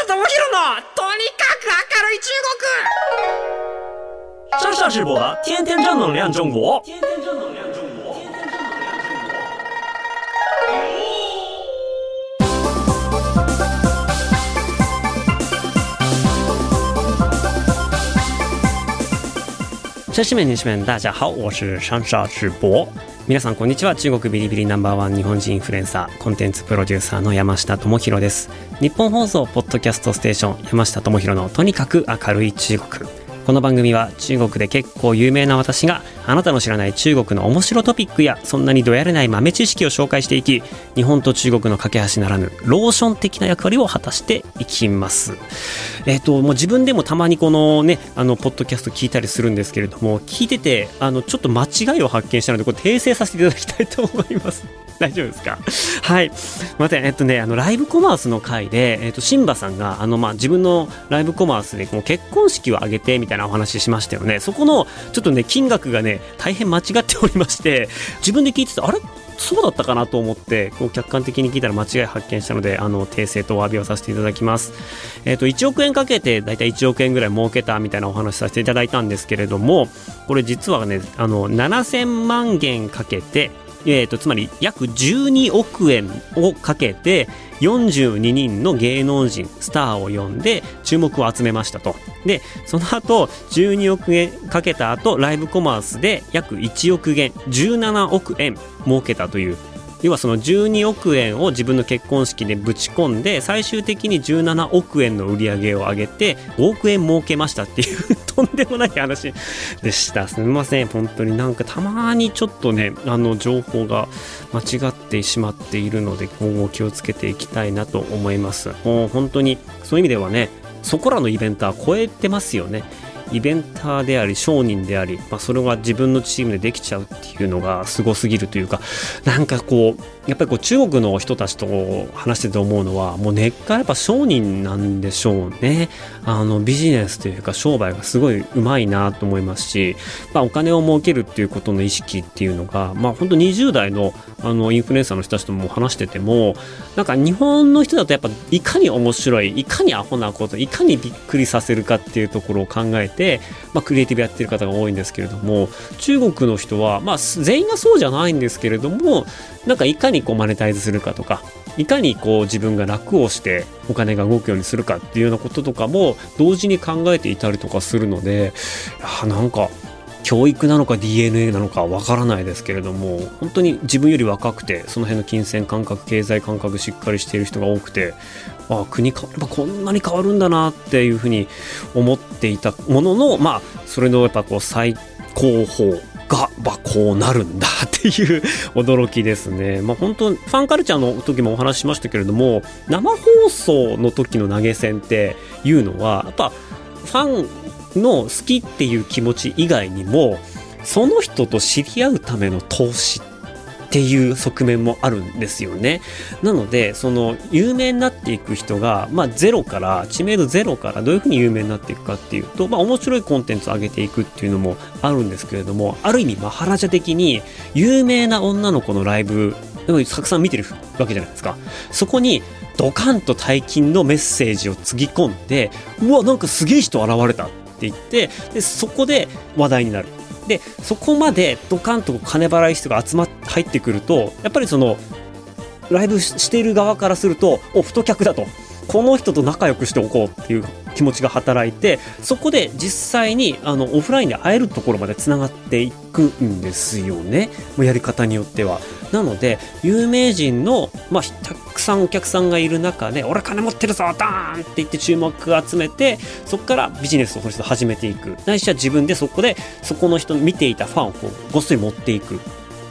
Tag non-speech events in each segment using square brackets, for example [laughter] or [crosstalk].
下智博のとにかく明るい中国上上直播，天天正能量中国。女子们、女士们、大家好，我是上上直播。 皆さんこんにちは。中国ビリビリナンバーワン日本人インフルエンサー、コンテンツプロデューサーの山下智博です。日本放送ポッドキャストステーション山下智博のとにかく明るい中国。この番組は中国で結構有名な私があなたの知らない中国の面白トピックやそんなにどやれない豆知識を紹介していき日本と中国の架け橋ならぬローション的な役割を果たしていきます。えっ、ともう自分でもたまにこのねあのポッドキャスト聞いたりするんですけれども聞いててあのちょっと間違いを発見したのでこれ訂正させていただきたいと思います。[laughs] 大丈夫ですか？はい。また、えっとね、あの、ライブコマースの回で、えっと、シンバさんが、あの、まあ、自分のライブコマースで、こう結婚式を挙げて、みたいなお話ししましたよね。そこの、ちょっとね、金額がね、大変間違っておりまして、自分で聞いてて、あれ？そうだったかなと思って、こう客観的に聞いたら間違い発見したので、あの、訂正とお詫びをさせていただきます。えっ、と、1億円かけて、だいたい1億円ぐらい儲けたみたいなお話させていただいたんですけれども、これ実はね、あの、7000万元かけて、えー、とつまり約12億円をかけて42人の芸能人スターを呼んで注目を集めましたと。でその後12億円かけた後ライブコマースで約1億円17億円儲けたという要はその12億円を自分の結婚式でぶち込んで最終的に17億円の売り上げを上げて5億円儲けましたっていう [laughs] とんでもない話でした。すみません。本当に。なんかたまにちょっとねあの情報が間違ってしまっているので今後気をつけていきたいなと思います。もう本当にそういう意味ではねそこらのイベントは超えてますよね。イベンターであり商人であり、まあ、それが自分のチームでできちゃうっていうのがすごすぎるというかなんかこうやっぱりこう中国の人たちと話してて思うのはもう根っからやっぱ商人なんでしょうね。あのビジネスというか商売がすごいうまいなと思いますし、まあ、お金を儲けるっていうことの意識っていうのがまあ本当20代のあのインフルエンサーの人たちとも話しててもなんか日本の人だとやっぱいかに面白いいかにアホなこといかにびっくりさせるかっていうところを考えて、まあ、クリエイティブやってる方が多いんですけれども中国の人は、まあ、全員がそうじゃないんですけれどもなんかいかにこうマネタイズするかとかいかにこう自分が楽をしてお金が動くようにするかっていうようなこととかも同時に考えていたりとかするのであなんか教育なのか DNA なのかわからないですけれども本当に自分より若くてその辺の金銭感覚経済感覚しっかりしている人が多くてああ国変わればこんなに変わるんだなっていうふうに思っていたもののまあそれのやっぱこう最高峰が、まあ、こうなるんだっていう [laughs] 驚きですね。まあ、本当ファンカルチャーの時もお話ししましたけれども生放送の時の投げ銭っていうのはやっぱファンの好きっていう気持ち以外にもその人と知り合うための投資っていう側面もあるんですよね。なのでその有名になっていく人が、まあ、ゼロから知名度ゼロからどういうふうに有名になっていくかっていうと、まあ、面白いコンテンツを上げていくっていうのもあるんですけれどもある意味マハラジャ的に有名な女の子のライブでもたくさん見てるわけじゃないですか。そこにドカンと大金のメッセージをつぎ込んでうわなんかすげえ人現れたて言ってでそこで話題になる。でそこまでドカンと金払い人が集まって入ってくるとやっぱりそのライブしている側からするとお太客だとこの人と仲良くしておこうっていう気持ちが働いてそこで実際にあのオフラインで会えるところまでつながっていくんですよねもうやり方によっては。なので有名人の、まあ、たくさんお客さんがいる中で「俺金持ってるぞダーン!」って言って注目を集めてそこからビジネスを始めていくないしは自分でそこでそこの人見ていたファンをこうごっそり持っていく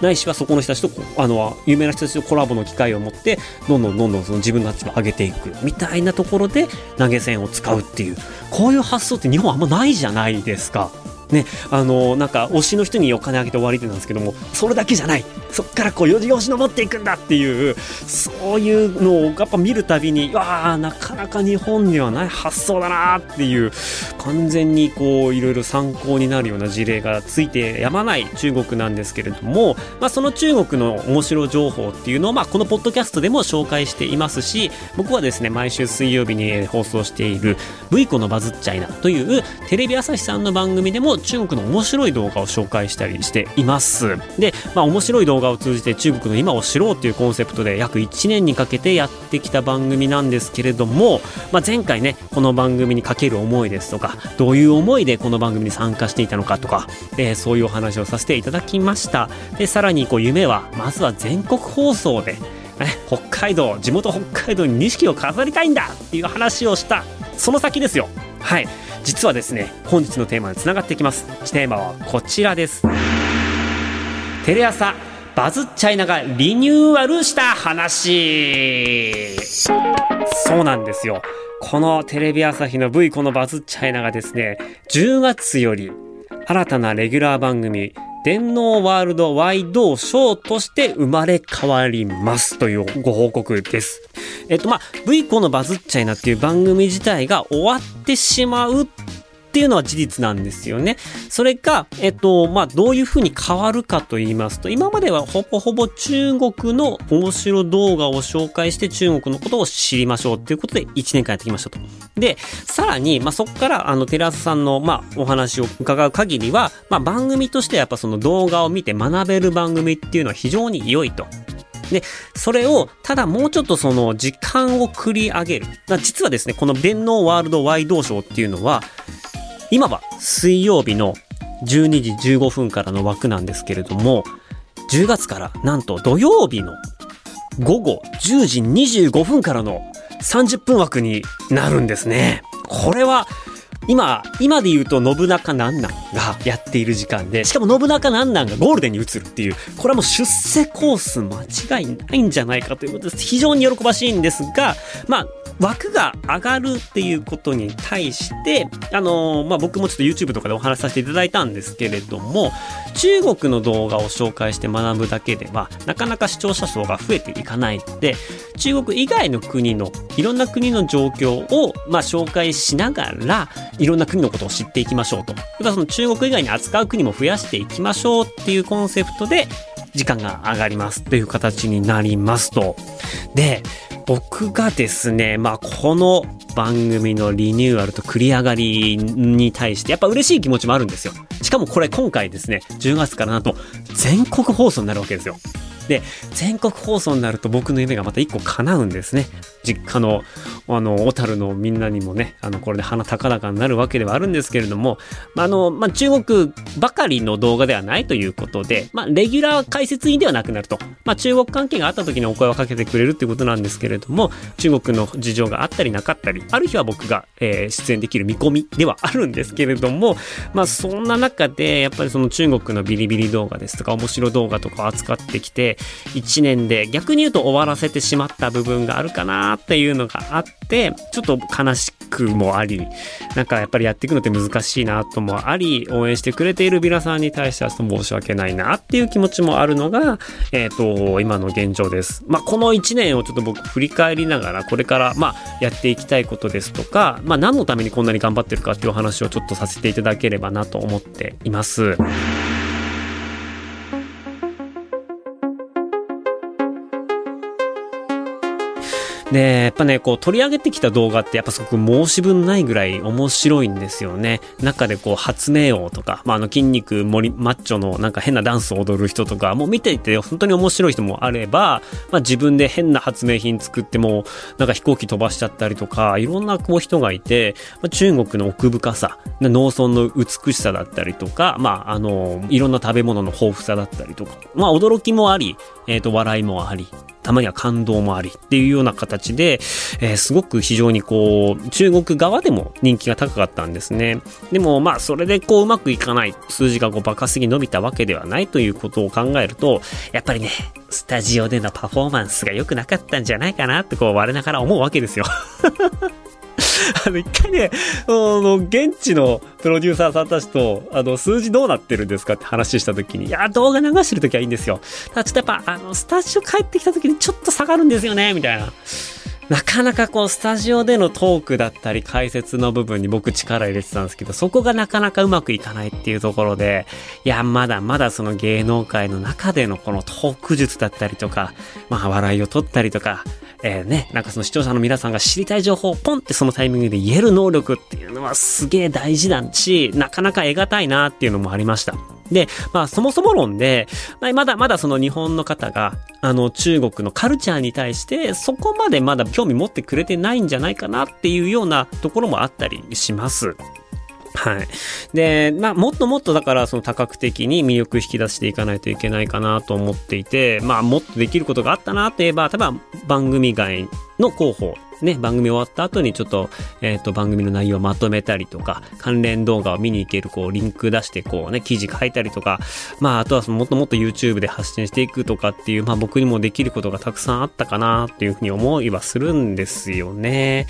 ないしはそこの人たちとあの有名な人たちとコラボの機会を持ってどんどんどんどんその自分の立場を上げていくみたいなところで投げ銭を使うっていうこういう発想って日本あんまないじゃないですか。ね、あのなんか推しの人にお金あげて終わりってなんですけどもそれだけじゃない。そっからこうよじよじ登っていくんだっていうそういうのをやっぱ見るたびにわあなかなか日本にはない発想だなっていう完全にこういろいろ参考になるような事例がついてやまない中国なんですけれども、まあ、その中国の面白情報っていうのを、まあ、このポッドキャストでも紹介していますし僕はですね毎週水曜日に放送している「ブイコのバズっちゃいな」というテレビ朝日さんの番組でも中国の面白い動画を紹介したりしています。で、まあ、面白い動画を通じて中国の今を知ろうというコンセプトで約1年にかけてやってきた番組なんですけれども、まあ、前回ねこの番組にかける思いですとかどういう思いでこの番組に参加していたのかとか、えー、そういうお話をさせていただきました。でさらにこう夢はまずは全国放送で北海道地元北海道に錦を飾りたいんだっていう話をしたその先ですよ。はい。実はですね本日のテーマにつながってきます。テーマはこちらです。テレ朝バズっちゃいながリニューアルした話。そうなんですよ。このテレビ朝日の V このバズっちゃいながですね10月より新たなレギュラー番組電脳ワールドワイドショーとして生まれ変わりますというご報告です。えっとまあ、V コのバズっちゃいなっていう番組自体が終わってしまうっていうのは事実なんですよね。それが、えっと、まあ、どういうふうに変わるかと言いますと、今まではほぼほぼ中国の面白動画を紹介して中国のことを知りましょうっていうことで1年間やってきましたと。で、さらに、まあ、そこから、あの、テラスさんの、まあ、お話を伺う限りは、まあ、番組としてやっぱその動画を見て学べる番組っていうのは非常に良いと。で、それを、ただもうちょっとその時間を繰り上げる。実はですね、この電脳ワールドワイドショーっていうのは、今は水曜日の12時15分からの枠なんですけれども、10月からなんと土曜日の午後10時25分からの30分枠になるんですね。これは今、今で言うと信長なんなんがやっている時間で、しかも信長なんなんがゴールデンに移るっていう、これはもう出世コース間違いないんじゃないかということです。非常に喜ばしいんですが、まあ、枠が上がるっていうことに対して、あの、まあ、僕もちょっと YouTube とかでお話しさせていただいたんですけれども、中国の動画を紹介して学ぶだけでは、なかなか視聴者層が増えていかないので、中国以外の国の、いろんな国の状況を、まあ、紹介しながら、いろんな国のことを知っていきましょうと。その中国以外に扱う国も増やしていきましょうっていうコンセプトで、時間が上がりますという形になりますと。で、僕がですね、まあ、この番組のリニューアルと繰り上がりに対して、やっぱ嬉しい気持ちもあるんですよ。しかもこれ今回ですね、10月からなんと全国放送になるわけですよ。で、全国放送になると僕の夢がまた一個叶うんですね。実家の、あの、小樽のみんなにもね、あの、これで鼻高々になるわけではあるんですけれども、まあの、まあ、中国ばかりの動画ではないということで、まあ、レギュラー解説員ではなくなると。まあ、中国関係があった時にお声をかけてくれるっていうことなんですけれども、中国の事情があったりなかったり、ある日は僕が、えー、出演できる見込みではあるんですけれども、まあ、そんな中で、やっぱりその中国のビリビリ動画ですとか、面白動画とかを扱ってきて、1年で逆に言うと終わらせてしまった部分があるかなっていうのがあって、ちょっと悲しくもあり、なんかやっぱりやっていくのって難しいなともあり、応援してくれている皆さんに対しては申し訳ないなっていう気持ちもあるのが、えっ、ー、と、今の現状です。まあ、この1年をちょっと僕振り返りながら、これから、まあ、やっていきたいことですとか、まあ、何のためにこんなに頑張ってるかっていうお話をちょっとさせていただければなと思っています。で、やっぱね、こう取り上げてきた動画ってやっぱすごく申し分ないぐらい面白いんですよね。中でこう発明王とか、まあ、あの筋肉盛り、マッチョのなんか変なダンスを踊る人とか、もう見ていて本当に面白い人もあれば、まあ、自分で変な発明品作っても、なんか飛行機飛ばしちゃったりとか、いろんなこう人がいて、まあ、中国の奥深さ、農村の美しさだったりとか、まあ、あの、いろんな食べ物の豊富さだったりとか、まあ、驚きもあり、えっ、ー、と、笑いもあり、たまには感動もありっていうような形で、えー、すごく非常にこう、中国側でも人気が高かったんですね。でもまあ、それでこう、うまくいかない、数字がこう、バカすぎ伸びたわけではないということを考えると、やっぱりね、スタジオでのパフォーマンスが良くなかったんじゃないかなってこう、我ながら思うわけですよ [laughs] あの、一回ね、あの、現地のプロデューサーさんたちと、あの、数字どうなってるんですかって話した時に、いや、動画流してる時はいいんですよ。ただちょっとやっぱ、あの、スタジオ帰ってきた時にちょっと下がるんですよね、みたいな。なかなかこう、スタジオでのトークだったり解説の部分に僕力入れてたんですけど、そこがなかなかうまくいかないっていうところで、いや、まだまだその芸能界の中でのこのトーク術だったりとか、まあ、笑いを取ったりとか、えー、ね、なんかその視聴者の皆さんが知りたい情報をポンってそのタイミングで言える能力っていうのはすげえ大事だし、なかなか得難いなっていうのもありました。で、まあそもそも論で、まだまだその日本の方が、あの中国のカルチャーに対してそこまでまだ興味持ってくれてないんじゃないかなっていうようなところもあったりします。はい。で、まあ、もっともっとだから、その多角的に魅力引き出していかないといけないかなと思っていて、まあ、もっとできることがあったなといえば、例えば番組外の広報ね、番組終わった後にちょっと、えっ、ー、と、番組の内容をまとめたりとか、関連動画を見に行ける、こう、リンク出して、こうね、記事書いたりとか、まあ、あとはもっともっと YouTube で発信していくとかっていう、まあ、僕にもできることがたくさんあったかなっていうふうに思いはするんですよね。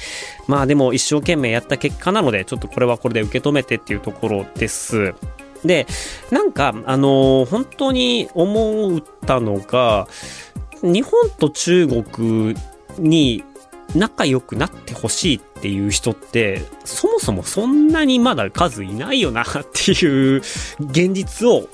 まあ、でも一生懸命やった結果なので、ちょっとこれはこれで受け止めてっていうところです。で、なんか、あのー、本当に思ったのが、日本と中国に仲良くなってほしいっていう人って、そもそもそんなにまだ数いないよなっていう現実を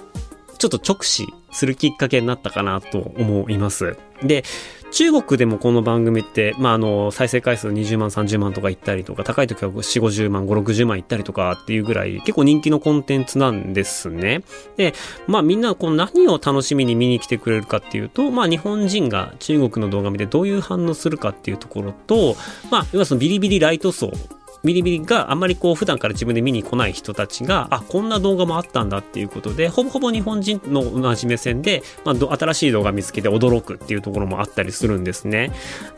ちょっと直視するきっかけになったかなと思います。で、中国でもこの番組って、まあ、あの、再生回数20万、30万とかいったりとか、高い時は4、50万、5、60万いったりとかっていうぐらい、結構人気のコンテンツなんですね。で、まあみんなこう何を楽しみに見に来てくれるかっていうと、まあ日本人が中国の動画見てどういう反応するかっていうところと、まあ、要はそのビリビリライト層ビリビリがあんまりこう普段から自分で見に来ない人たちが、あ、こんな動画もあったんだっていうことで、ほぼほぼ日本人の同じ目線で、まあ、新しい動画見つけて驚くっていうところもあったりするんですね。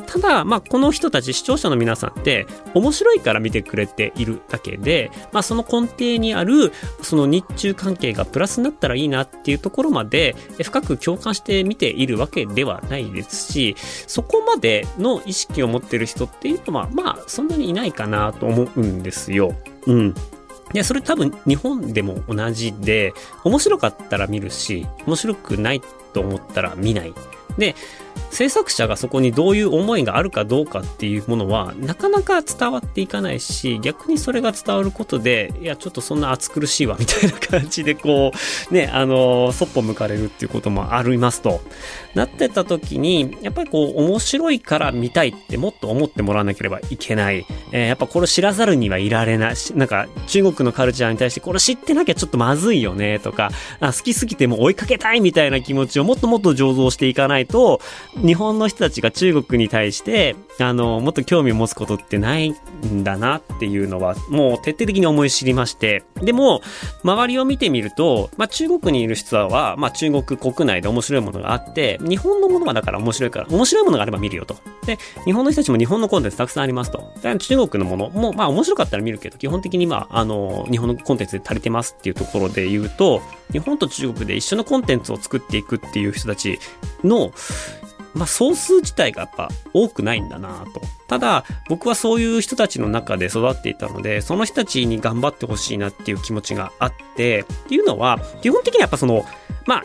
ただ、まあ、この人たち、視聴者の皆さんって、面白いから見てくれているだけで、まあ、その根底にある、その日中関係がプラスになったらいいなっていうところまで、深く共感して見ているわけではないですし、そこまでの意識を持ってる人っていうのは、まあ、そんなにいないかなと思思うんですよ。うん。で、それ多分日本でも同じで、面白かったら見るし、面白くないと思ったら見ない。で、制作者がそこにどういう思いがあるかどうかっていうものはなかなか伝わっていかないし逆にそれが伝わることでいやちょっとそんな暑苦しいわみたいな感じでこうねあのそっぽ向かれるっていうこともありますと。なってた時にやっぱりこう面白いから見たいってもっと思ってもらわなければいけない、えー、やっぱこれ知らざるにはいられない。なんか中国のカルチャーに対してこれ知ってなきゃちょっとまずいよねとかあ好きすぎても追いかけたいみたいな気持ちをもっともっと醸造していかないと日本の人たちが中国に対して、あの、もっと興味を持つことってないんだなっていうのは、もう徹底的に思い知りまして、でも、周りを見てみると、まあ、中国にいる人は、まあ、中国国内で面白いものがあって、日本のものはだから面白いから、面白いものがあれば見るよと。で、日本の人たちも日本のコンテンツたくさんありますと。中国のものも、まあ、面白かったら見るけど、基本的にまあ、あの、日本のコンテンツで足りてますっていうところで言うと、日本と中国で一緒のコンテンツを作っていくっていう人たちの、まあ、総数自体がやっぱ多くないんだなと。ただ、僕はそういう人たちの中で育っていたので、その人たちに頑張ってほしいなっていう気持ちがあって、っていうのは、基本的にはやっぱその、まあ、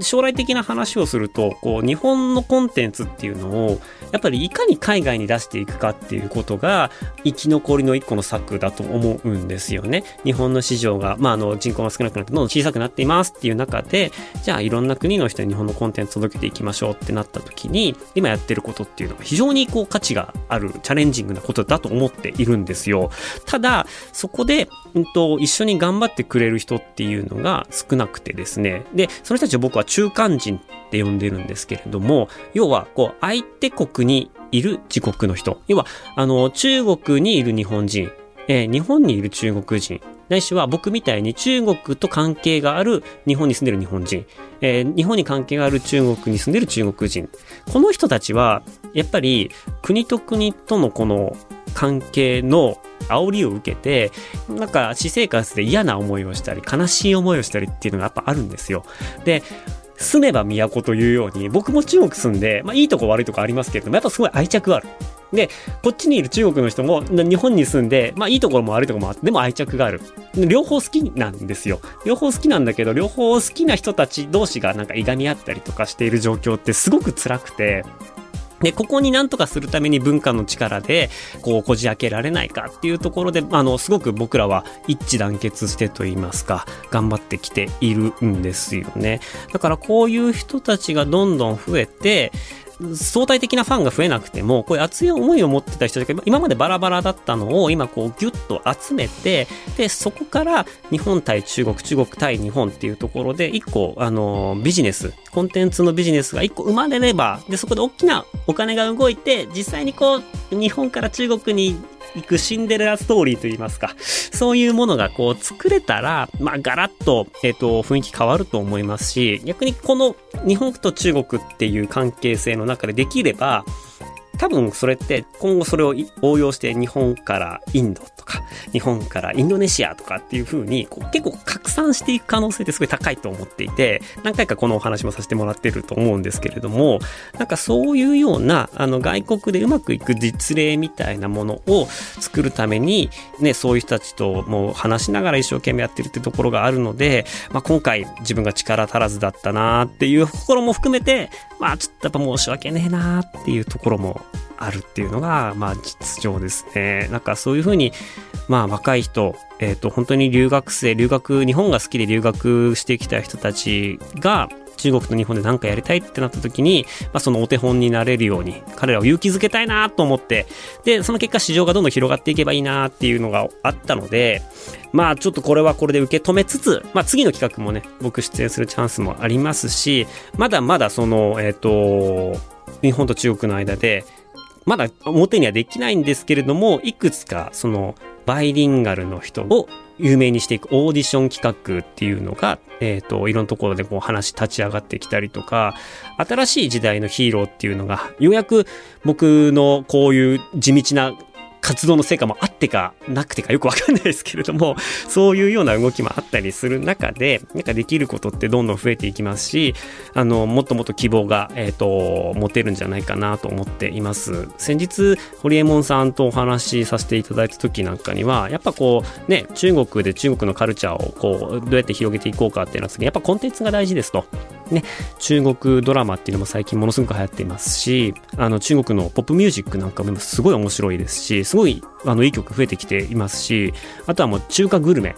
将来的な話をすると、こう、日本のコンテンツっていうのを、やっぱりいかに海外に出していくかっていうことが、生き残りの一個の策だと思うんですよね。日本の市場が、まあ、あの、人口が少なくなってどんどん小さくなっていますっていう中で、じゃあいろんな国の人に日本のコンテンツ届けていきましょうってなった時に、今やってることっていうのは非常にこう価値がある、チャレンジングなことだと思っているんですよ。ただ、そこで、うんと、一緒に頑張ってくれる人っていうのが少なくてですね。で、その人たちを僕は中間人って呼んでるんですけれども、要は、こう、相手国にいる自国の人。要は、あの、中国にいる日本人、えー、日本にいる中国人、ないしは僕みたいに中国と関係がある日本に住んでる日本人、えー、日本に関係がある中国に住んでる中国人。この人たちは、やっぱり国と国とのこの関係の煽りを受けて、なんか私生活で嫌な思いをしたり、悲しい思いをしたりっていうのがやっぱあるんですよ。で、住めば都というように、僕も中国住んで、まあいいとこ悪いとこありますけれども、やっぱすごい愛着ある。で、こっちにいる中国の人も日本に住んで、まあいいところも悪いところもあって、でも愛着がある。両方好きなんですよ。両方好きなんだけど、両方好きな人たち同士がなんかいがみ合ったりとかしている状況ってすごく辛くて、で、ここになんとかするために文化の力で、こう、こじ開けられないかっていうところで、あの、すごく僕らは一致団結してと言いますか、頑張ってきているんですよね。だからこういう人たちがどんどん増えて、相対的なファンが増えなくても、こういう熱い思いを持ってた人たちが今までバラバラだったのを今こうギュッと集めて、で、そこから日本対中国、中国対日本っていうところで一個、あの、ビジネス、コンテンツのビジネスが一個生まれれば、で、そこで大きなお金が動いて、実際にこう、日本から中国にいくシンデレラストーリーといいますか、そういうものがこう作れたら、まあガラッと、えっ、ー、と、雰囲気変わると思いますし、逆にこの日本と中国っていう関係性の中でできれば、多分それって今後それを応用して日本からインドとか日本からインドネシアとかっていう風にこう結構拡散していく可能性ってすごい高いと思っていて何回かこのお話もさせてもらってると思うんですけれどもなんかそういうようなあの外国でうまくいく実例みたいなものを作るためにねそういう人たちともう話しながら一生懸命やってるってところがあるので、まあ、今回自分が力足らずだったなっていうところも含めてまあちょっとやっぱ申し訳ねえなっていうところもあるっていうのが、まあ実情ですね。なんかそういうふうに、まあ若い人、えっ、ー、と本当に留学生、留学、日本が好きで留学してきた人たちが、中国と日本で何かやりたいってなった時に、まあ、そのお手本になれるように、彼らを勇気づけたいなと思って、で、その結果市場がどんどん広がっていけばいいなっていうのがあったので、まあちょっとこれはこれで受け止めつつ、まあ次の企画もね、僕出演するチャンスもありますし、まだまだその、えっ、ー、と、日本と中国の間で、まだ表にはできないんですけれども、いくつかそのバイリンガルの人を有名にしていくオーディション企画っていうのが、えっ、ー、と、いろんなところでこう話立ち上がってきたりとか、新しい時代のヒーローっていうのが、ようやく僕のこういう地道な活動の成果もあってかなくてかよくわかんないですけれども、[laughs] そういうような動きもあったりする中で、なんかできることってどんどん増えていきますし、あの、もっともっと希望が、えっ、ー、と、持てるんじゃないかなと思っています。先日、ホリエモンさんとお話しさせていただいた時なんかには、やっぱこう、ね、中国で中国のカルチャーをこう、どうやって広げていこうかっていうのは、やっぱコンテンツが大事ですと。ね、中国ドラマっていうのも最近ものすごく流行っていますし、あの、中国のポップミュージックなんかもすごい面白いですし、すごい、あの、いい曲増えてきていますし、あとはもう中華グルメ。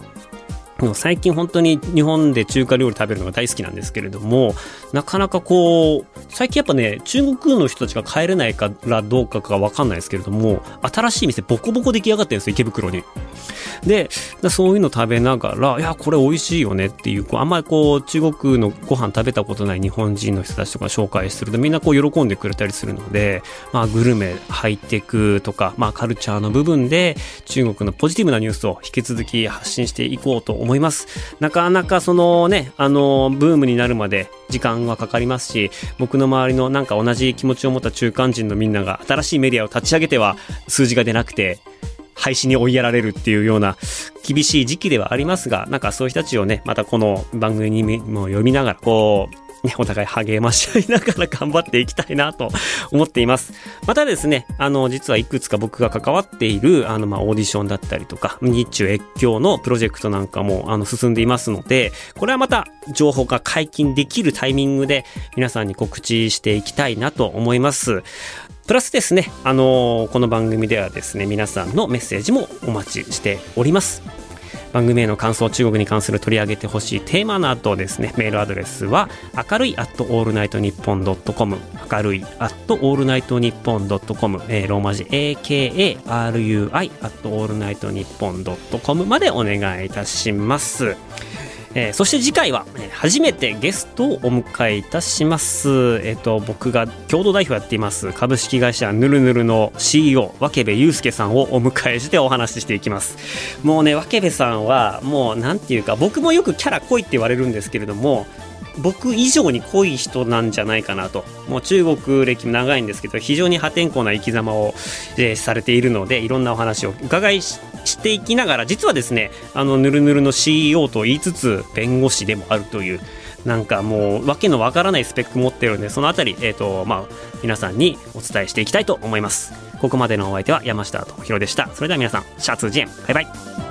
最近本当に日本で中華料理食べるのが大好きなんですけれども、なかなかこう、最近やっぱね、中国の人たちが帰れないからどうかがわかんないですけれども、新しい店ボコボコ出来上がってるんですよ、池袋に。で、そういうの食べながら、いや、これ美味しいよねっていう、こうあんまりこう、中国のご飯食べたことない日本人の人たちとか紹介するとみんなこう喜んでくれたりするので、まあグルメ、ハイテクとか、まあカルチャーの部分で中国のポジティブなニュースを引き続き発信していこうと思います。思います。なかなかそのね、あの、ブームになるまで時間はかかりますし、僕の周りのなんか同じ気持ちを持った中間人のみんなが新しいメディアを立ち上げては数字が出なくて、廃止に追いやられるっていうような厳しい時期ではありますが、なんかそういう人たちをね、またこの番組にも読みながら、こう、ね、お互い励まし合いながら頑張っていきたいなと思っています。またですね、あの、実はいくつか僕が関わっている、あの、まオーディションだったりとか、日中越境のプロジェクトなんかも、あの、進んでいますので、これはまた情報が解禁できるタイミングで皆さんに告知していきたいなと思います。プラスですね、あのこの番組ではですね、皆さんのメッセージもお待ちしております。番組への感想中国に関する取り上げてほしいテーマなどですね。メールアドレスは明るい at all night nippon .com 明るい at all night nippon .com、えー、ローマ字 AKARUI at all night nippon .com までお願いいたします。えー、そして次回は、え、初めてゲストをお迎えいたします。えっ、ー、と、僕が共同代表やっています株式会社ぬるぬるの CEO、分部祐介さんをお迎えしてお話ししていきます。もうね、分部さんは、もうなんていうか、僕もよくキャラ濃いって言われるんですけれども、僕以上に濃い人なんじゃないかなと。もう中国歴長いんですけど、非常に破天荒な生き様を、えー、されているので、いろんなお話を伺いしていきながら、実はですね、あの、ぬるぬるの CEO と言いつつ、弁護士でもあるという、なんかもうわけのわからないスペック持ってるんでそのあたり、えーとまあ、皆さんにお伝えしていきたいと思います。ここまでのお相手は山下智博でした。それでは皆さんシャツジェンバイバイ。